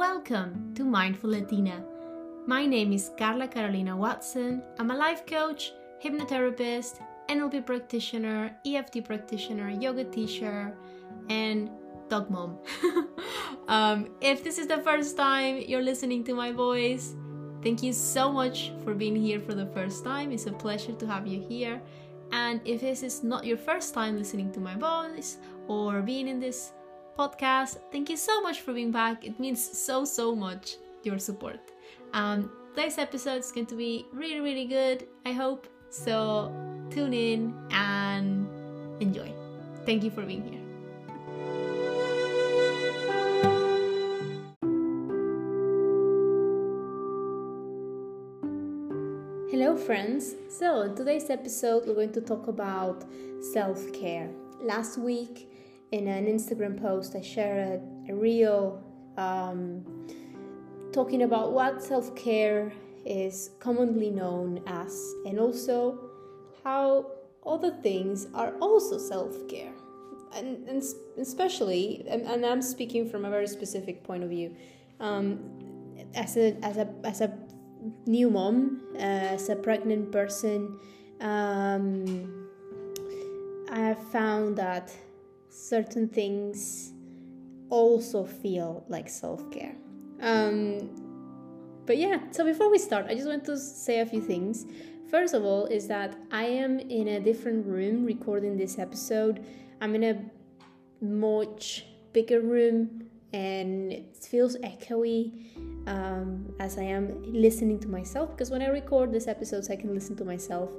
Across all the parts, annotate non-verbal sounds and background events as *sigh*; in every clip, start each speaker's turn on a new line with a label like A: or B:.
A: welcome to Mindful Latina. My name is Carla Carolina Watson. I'm a life coach, hypnotherapist, NLP practitioner, EFT practitioner, yoga teacher, and dog mom. *laughs* um, if this is the first time you're listening to my voice, thank you so much for being here for the first time. It's a pleasure to have you here. And if this is not your first time listening to my voice or being in this podcast. Thank you so much for being back. It means so, so much your support. Um, today's episode is going to be really, really good, I hope. So tune in and enjoy. Thank you for being here. Hello, friends. So, today's episode, we're going to talk about self care. Last week, in an Instagram post, I shared a, a reel um, talking about what self care is commonly known as, and also how other things are also self care. And, and, especially, and, and, I'm speaking from a very specific point of view. Um, as a as a as a new mom, uh, as a pregnant person, um, I have found that certain things also feel like self care. Um, but yeah, so before we start, I just want to say a few things. First of all, is that I am in a different room recording this episode. I'm in a much bigger room and it feels echoey um, as I am listening to myself because when I record these episodes, I can listen to myself.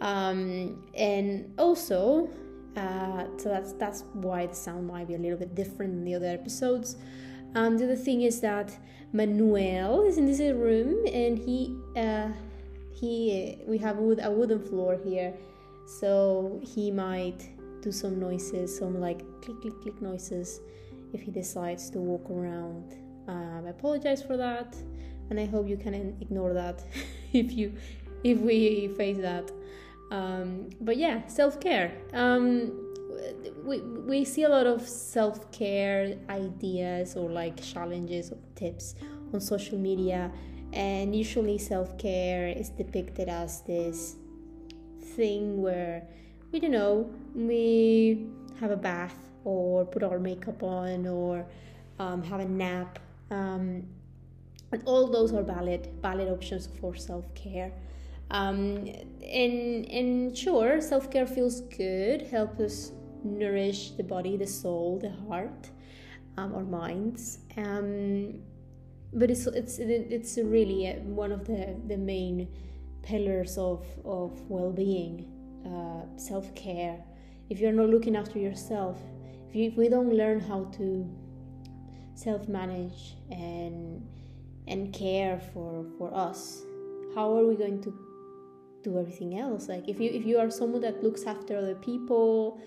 A: Um, and also, uh, so that's that's why the sound might be a little bit different than the other episodes. Um, the other thing is that Manuel is in this room and he uh, he we have wood, a wooden floor here, so he might do some noises, some like click click click noises if he decides to walk around. Um, I apologize for that, and I hope you can ignore that *laughs* if you if we face that. Um, but yeah, self care. Um, we, we see a lot of self care ideas or like challenges or tips on social media, and usually self care is depicted as this thing where we don't know we have a bath or put our makeup on or um, have a nap. Um, and all those are valid valid options for self care um, and and sure, self care feels good, Help us nourish the body, the soul, the heart, um, our minds. Um, but it's it's it's really uh, one of the the main pillars of of well being, uh, self care. If you're not looking after yourself, if, you, if we don't learn how to self manage and and care for for us, how are we going to do everything else. Like if you if you are someone that looks after other people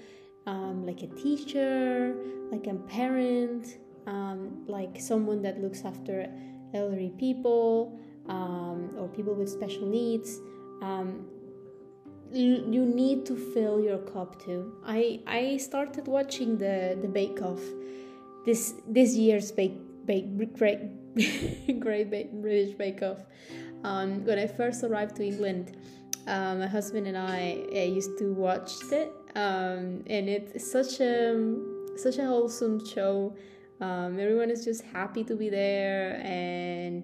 A: um, like a teacher like a parent um, like someone that looks after elderly people um, or people with special needs um, you need to fill your cup too. I i started watching the the bake off this this year's bake bake great *laughs* great british bake off um, when i first arrived to england um, my husband and I uh, used to watch it, um, and it's such a such a wholesome show. Um, everyone is just happy to be there, and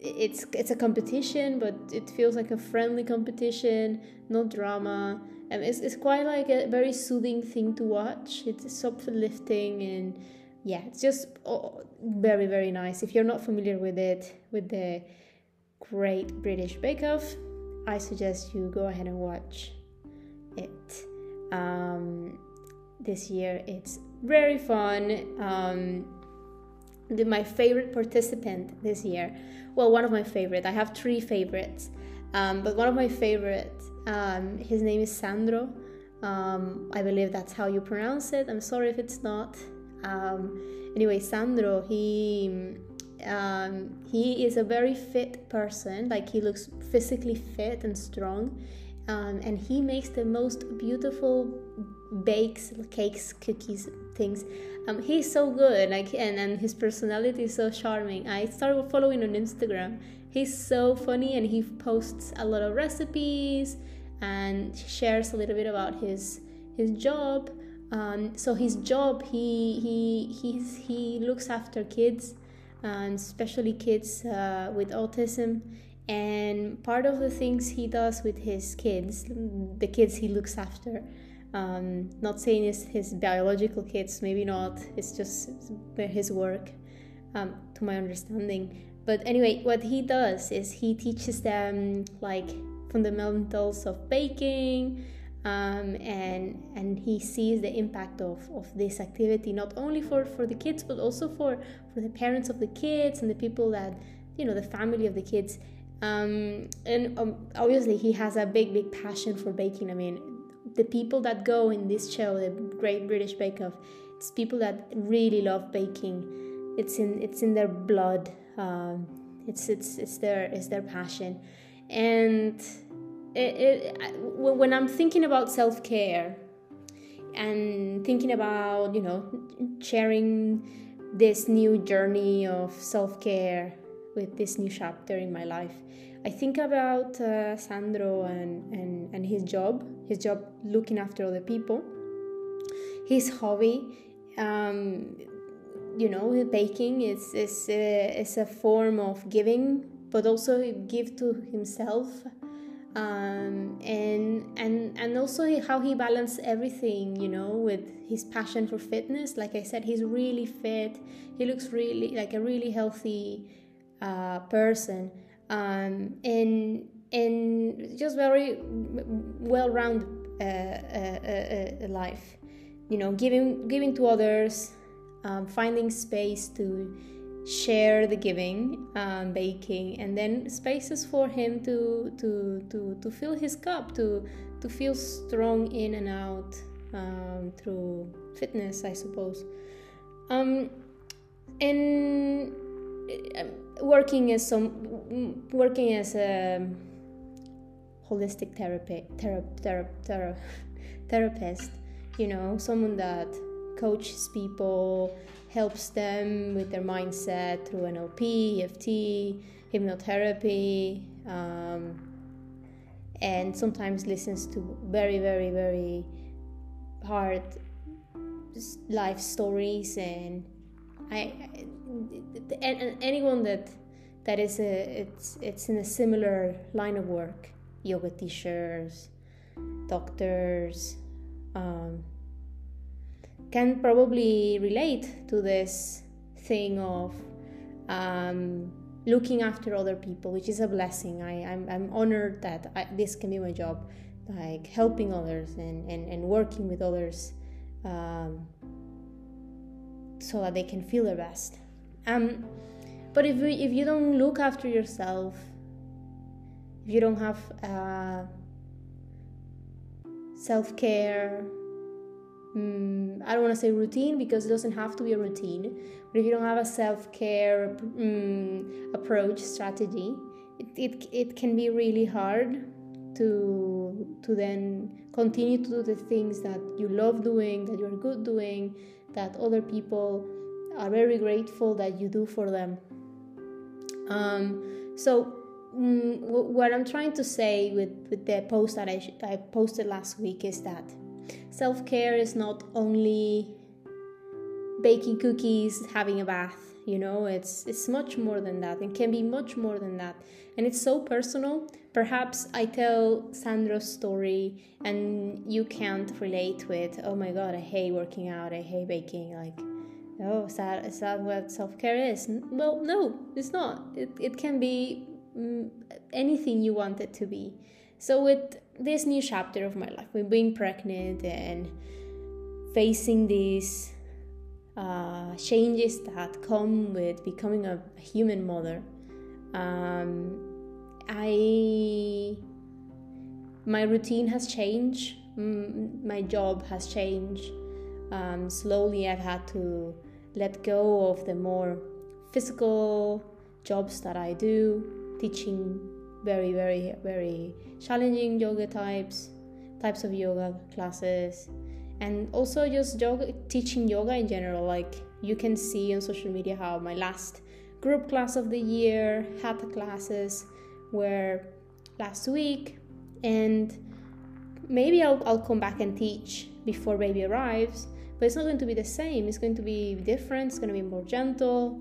A: it's it's a competition, but it feels like a friendly competition, no drama. And it's, it's quite like a very soothing thing to watch. It's uplifting and yeah, it's just oh, very very nice. If you're not familiar with it, with the Great British Bake Off, I suggest you go ahead and watch it. Um, this year it's very fun. Um, the, my favorite participant this year, well, one of my favorite. I have three favorites, um, but one of my favorites. Um, his name is Sandro. Um, I believe that's how you pronounce it. I'm sorry if it's not. Um, anyway, Sandro, he um, he is a very fit person like he looks physically fit and strong um, and he makes the most beautiful bakes cakes, cookies, things. Um, he's so good, like, and and his personality is so charming. I started following on Instagram. He's so funny, and he posts a lot of recipes and shares a little bit about his his job. Um, so his job, he he he's, he looks after kids, and especially kids uh, with autism. And part of the things he does with his kids, the kids he looks after, um, not saying it's his biological kids, maybe not. It's just his work, um, to my understanding. But anyway, what he does is he teaches them like fundamentals of baking, um, and and he sees the impact of, of this activity not only for, for the kids but also for, for the parents of the kids and the people that you know the family of the kids. Um, and um, obviously he has a big big passion for baking. I mean the people that go in this show the great british bake off it's people that really love baking. It's in it's in their blood. Um, it's it's it's their it's their passion. And it, when I'm thinking about self care and thinking about, you know, sharing this new journey of self care with this new chapter in my life, I think about uh, Sandro and, and, and his job, his job looking after other people, his hobby. Um, you know, baking is, is, a, is a form of giving, but also give to himself um, and and and also how he balanced everything you know with his passion for fitness. Like i said he's really fit. He looks really like a really healthy uh, person. Um, and and just very well-rounded uh, uh, uh, uh, life. You know giving giving to others um, finding space to share the giving um, baking and then spaces for him to to to to fill his cup to to feel strong in and out um, through fitness i suppose. Um, and uh, working as some working as a holistic therapy thera, thera, thera, *laughs* therapist you know someone that coaches people helps them with their mindset through NLP, EFT, hypnotherapy, um, and sometimes listens to very, very, very hard life stories and I, and anyone that that is a it's it's in a similar line of work yoga teachers doctors um, can probably relate to this thing of um, looking after other people, which is a blessing. I, I'm, I'm honored that I, this can be my job, like helping others and, and, and working with others um, so that they can feel their best. Um, but if, we, if you don't look after yourself, if you don't have uh, self care, um, I don't want to say routine because it doesn't have to be a routine, but if you don't have a self care um, approach strategy, it, it, it can be really hard to to then continue to do the things that you love doing, that you're good doing, that other people are very grateful that you do for them. Um, so mm, what I'm trying to say with, with the post that I, I posted last week is that Self care is not only baking cookies, having a bath, you know, it's it's much more than that. It can be much more than that. And it's so personal. Perhaps I tell Sandro's story and you can't relate with, oh my god, I hate working out, I hate baking, like oh, is that, is that what self care is? Well, no, it's not. It, it can be mm, anything you want it to be. So, with this new chapter of my life, with being pregnant and facing these uh, changes that come with becoming a human mother, um, I my routine has changed. my job has changed. Um, slowly, I've had to let go of the more physical jobs that I do, teaching very very very challenging yoga types types of yoga classes. And also just yoga teaching yoga in general. Like you can see on social media how my last group class of the year hatha classes were last week. And maybe I'll, I'll come back and teach before baby arrives but it's not going to be the same. It's going to be different. It's going to be more gentle.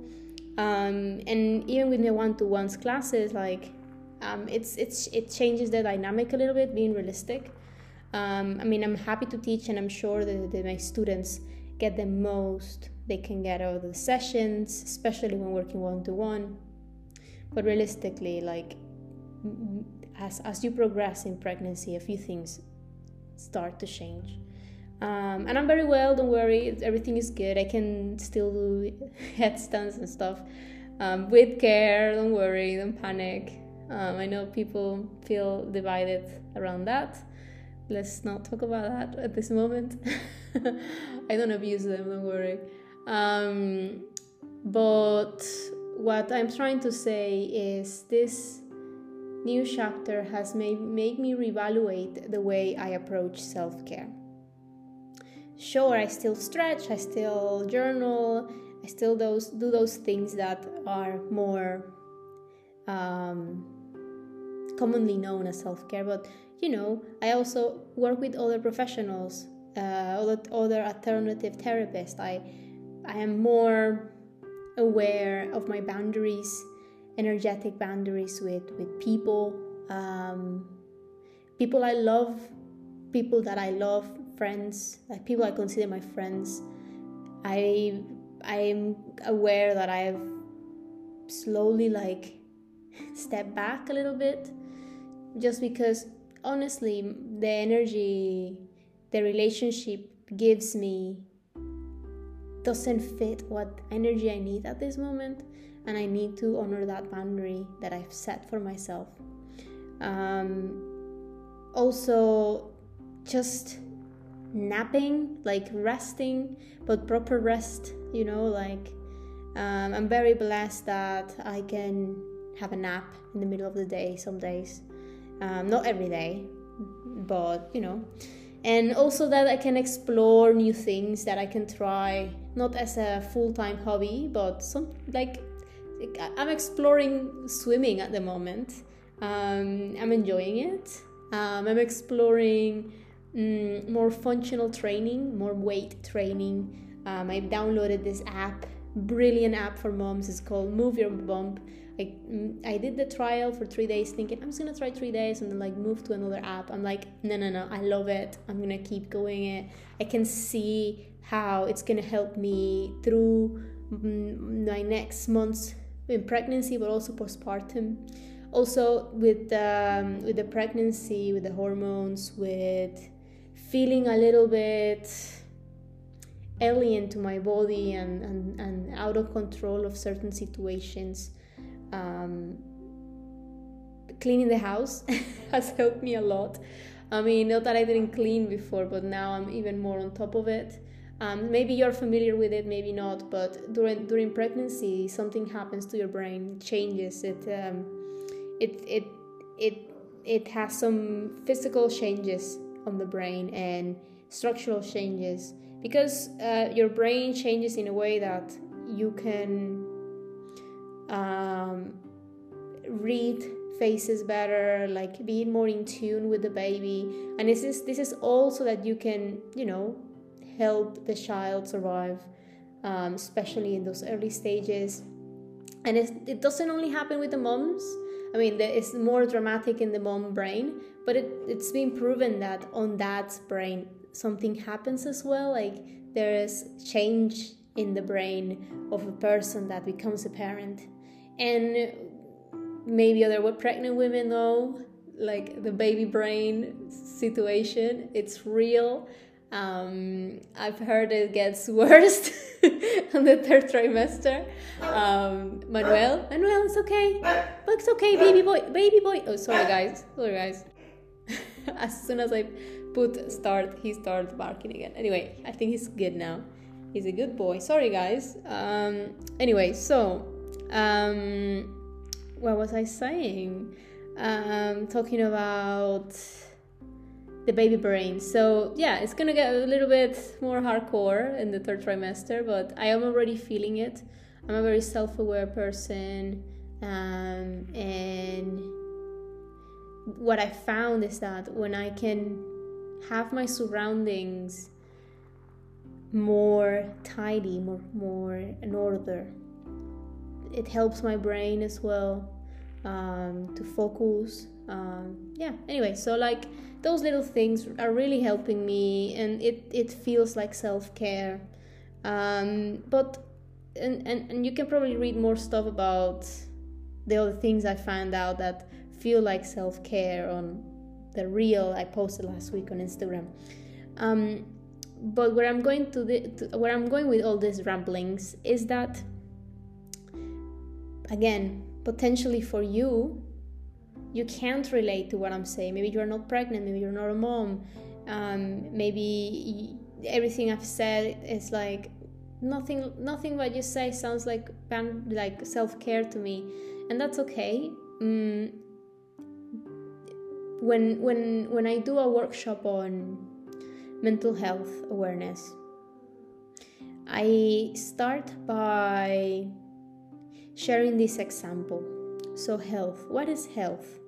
A: Um, and even with my one-to-ones classes like um, it's it's it changes the dynamic a little bit being realistic um, I mean, I'm happy to teach, and I'm sure that, that my students get the most they can get out of the sessions, especially when working one to one. But realistically, like as as you progress in pregnancy, a few things start to change. Um, and I'm very well. Don't worry, everything is good. I can still do *laughs* headstands and stuff um, with care. Don't worry, don't panic. Um, I know people feel divided around that let's not talk about that at this moment. *laughs* I don't abuse them, don't worry. Um, but what I'm trying to say is this new chapter has made, made me reevaluate the way I approach self care. Sure, I still stretch, I still journal, I still those do those things that are more um, commonly known as self care, but you know, I also work with other professionals, uh, other, alternative therapists. I, I am more aware of my boundaries, energetic boundaries with, with people, um, people I love, people that I love, friends, like people I consider my friends. I I am aware that I've slowly like *laughs* stepped back a little bit just because honestly, the energy the relationship gives me doesn't fit what energy I need at this moment, and I need to honor that boundary that I've set for myself. Um, also, just napping, like resting, but proper rest, you know, like um, I'm very blessed that I can have a nap in the middle of the day some days um, not every day but you know. And also that i can explore new things that i can try not as a full-time hobby but some like i'm exploring swimming at the moment. Um, i'm enjoying it. Um, i'm exploring mm, more functional training more weight training. Um, i've downloaded this app brilliant app for moms. It's called move your bump I, I did the trial for three days thinking I'm just gonna try three days and then like move to another app. I'm like, no, no, no, I love it. I'm gonna keep going it. I can see how it's gonna help me through my next months in pregnancy, but also postpartum. Also with um, with the pregnancy, with the hormones, with feeling a little bit alien to my body and, and, and out of control of certain situations um, cleaning the house *laughs* has helped me a lot. I mean, not that I didn't clean before, but now I'm even more on top of it. Um, maybe you're familiar with it, maybe not. But during during pregnancy, something happens to your brain, changes. It um, it it it it has some physical changes on the brain and structural changes because uh, your brain changes in a way that you can um, read faces better like being more in tune with the baby. And this is this is also that you can you know help the child survive um, especially in those early stages. And it doesn't only happen with the moms. I mean it's more dramatic in the mom brain but it, it's been proven that on dad's brain something happens as well. Like there is change in the brain of a person that becomes a parent and maybe other pregnant women though, like the baby brain situation it's real um, I've heard it gets *laughs* worse on the third trimester. Um, Manuel, Manuel, it's okay. But it's okay, baby boy, baby boy. Oh, sorry, guys. Sorry, guys. *laughs* as soon as I put start, he starts barking again. Anyway, I think he's good now. He's a good boy. Sorry, guys. Um, anyway, so um, what was I saying? Um, talking about the baby brain. So yeah, it's gonna get a little bit more hardcore in the third trimester, but I am already feeling it. I'm a very self-aware person, um, and what I found is that when I can have my surroundings more tidy, more more in order, it helps my brain as well um, to focus. Um, yeah. Anyway, so like those little things are really helping me, and it it feels like self care. Um, but and, and and you can probably read more stuff about the other things I found out that feel like self care on the reel I posted last week on Instagram. Um, but where I'm going to, the, to where I'm going with all these ramblings is that again potentially for you you can't relate to what I'm saying. Maybe you're not pregnant. Maybe you're not a mom. Um, maybe everything I've said is like nothing. Nothing what you say sounds like like self care to me, and that's okay. Mm, when when when I do a workshop on mental health awareness, I start by sharing this example. So health, what is health?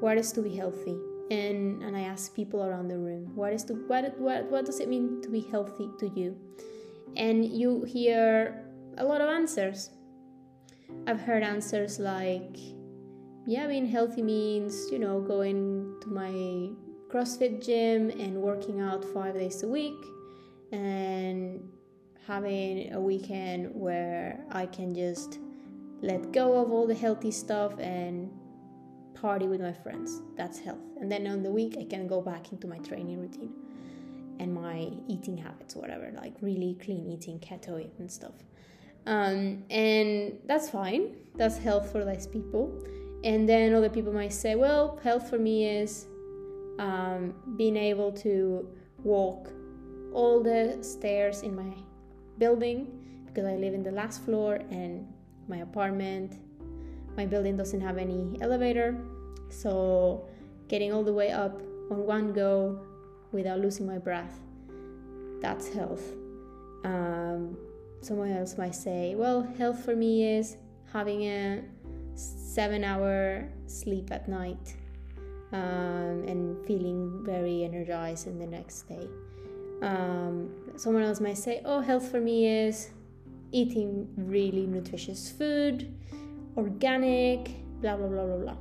A: What is to be healthy? And and I ask people around the room, what is to what what what does it mean to be healthy to you? And you hear a lot of answers. I've heard answers like yeah, being healthy means, you know, going to my CrossFit gym and working out five days a week and having a weekend where I can just let go of all the healthy stuff and party with my friends. That's health. And then on the week, I can go back into my training routine and my eating habits, whatever, like really clean eating, keto and stuff. Um, and that's fine. That's health for less people. And then other people might say, well, health for me is um, being able to walk all the stairs in my building because I live in the last floor and my apartment, my building doesn't have any elevator. So getting all the way up on one go without losing my breath, that's health. Um, someone else might say, well, health for me is having a seven hour sleep at night um, and feeling very energized in the next day. Um, someone else might say, Oh, health for me is eating really nutritious food, organic, blah, blah, blah, blah, blah.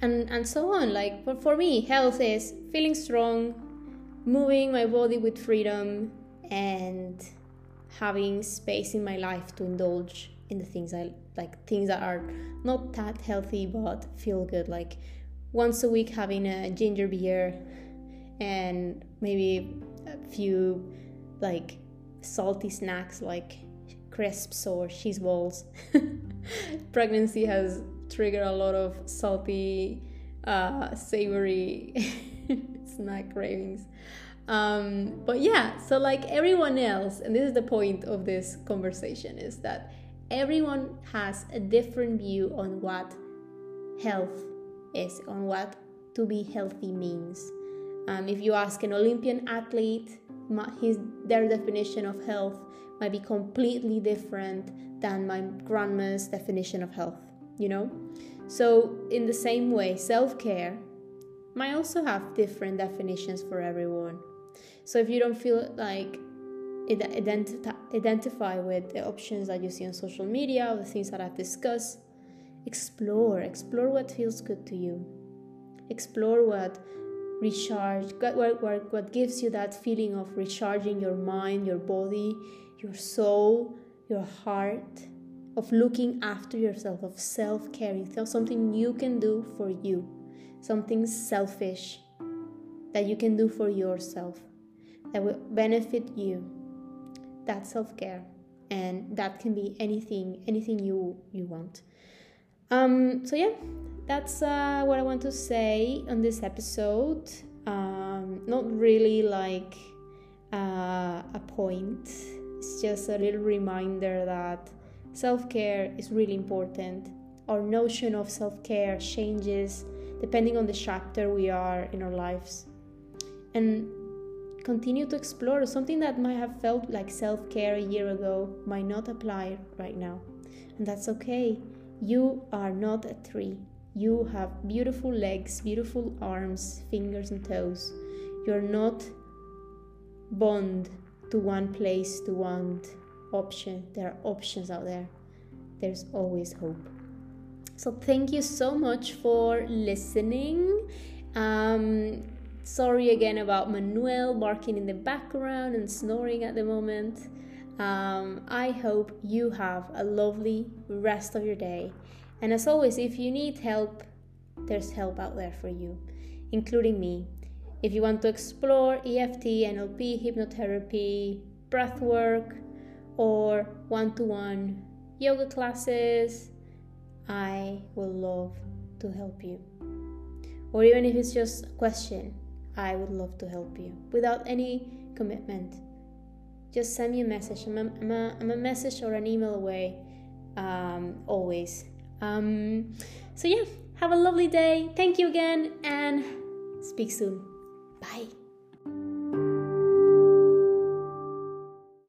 A: And, and so on. Like, but for me, health is feeling strong, moving my body with freedom, and having space in my life to indulge in the things I like things that are not that healthy but feel good like once a week having a ginger beer and maybe a few like salty snacks like crisps or cheese balls *laughs* pregnancy has triggered a lot of salty uh, savory *laughs* snack cravings um, but yeah so like everyone else and this is the point of this conversation is that everyone has a different view on what health is, on what to be healthy means. Um, if you ask an Olympian athlete, his their definition of health might be completely different than my grandma's definition of health. You know, so in the same way, self care might also have different definitions for everyone. So if you don't feel like identi- identify with the options that you see on social media, or the things that I've discussed. Explore, explore what feels good to you. Explore what recharge, what, what, what gives you that feeling of recharging your mind, your body, your soul, your heart, of looking after yourself, of self caring, something you can do for you, something selfish that you can do for yourself that will benefit you that self-care and that can be anything anything you you want. Um so yeah that's uh, what i want to say on this episode um not really like uh, a point it's just a little reminder that self-care is really important our notion of self-care changes depending on the chapter we are in our lives. And continue to explore something that might have felt like self care a year ago, might not apply right now. And that's okay. You are not a tree. You have beautiful legs, beautiful arms, fingers, and toes. You're not bound to one place, to one option. There are options out there. There's always hope. So, thank you so much for listening. Um, sorry again about Manuel barking in the background and snoring at the moment. Um, I hope you have a lovely rest of your day. And as always, if you need help, there's help out there for you, including me. If you want to explore EFT, NLP, hypnotherapy, breathwork, or one to one yoga classes, I will love to help you. Or even if it's just a question, I would love to help you without any commitment. Just send me a message. I'm a, I'm a, I'm a message or an email away um, always. Um, so, yeah, have a lovely day. Thank you again and speak soon. Bye.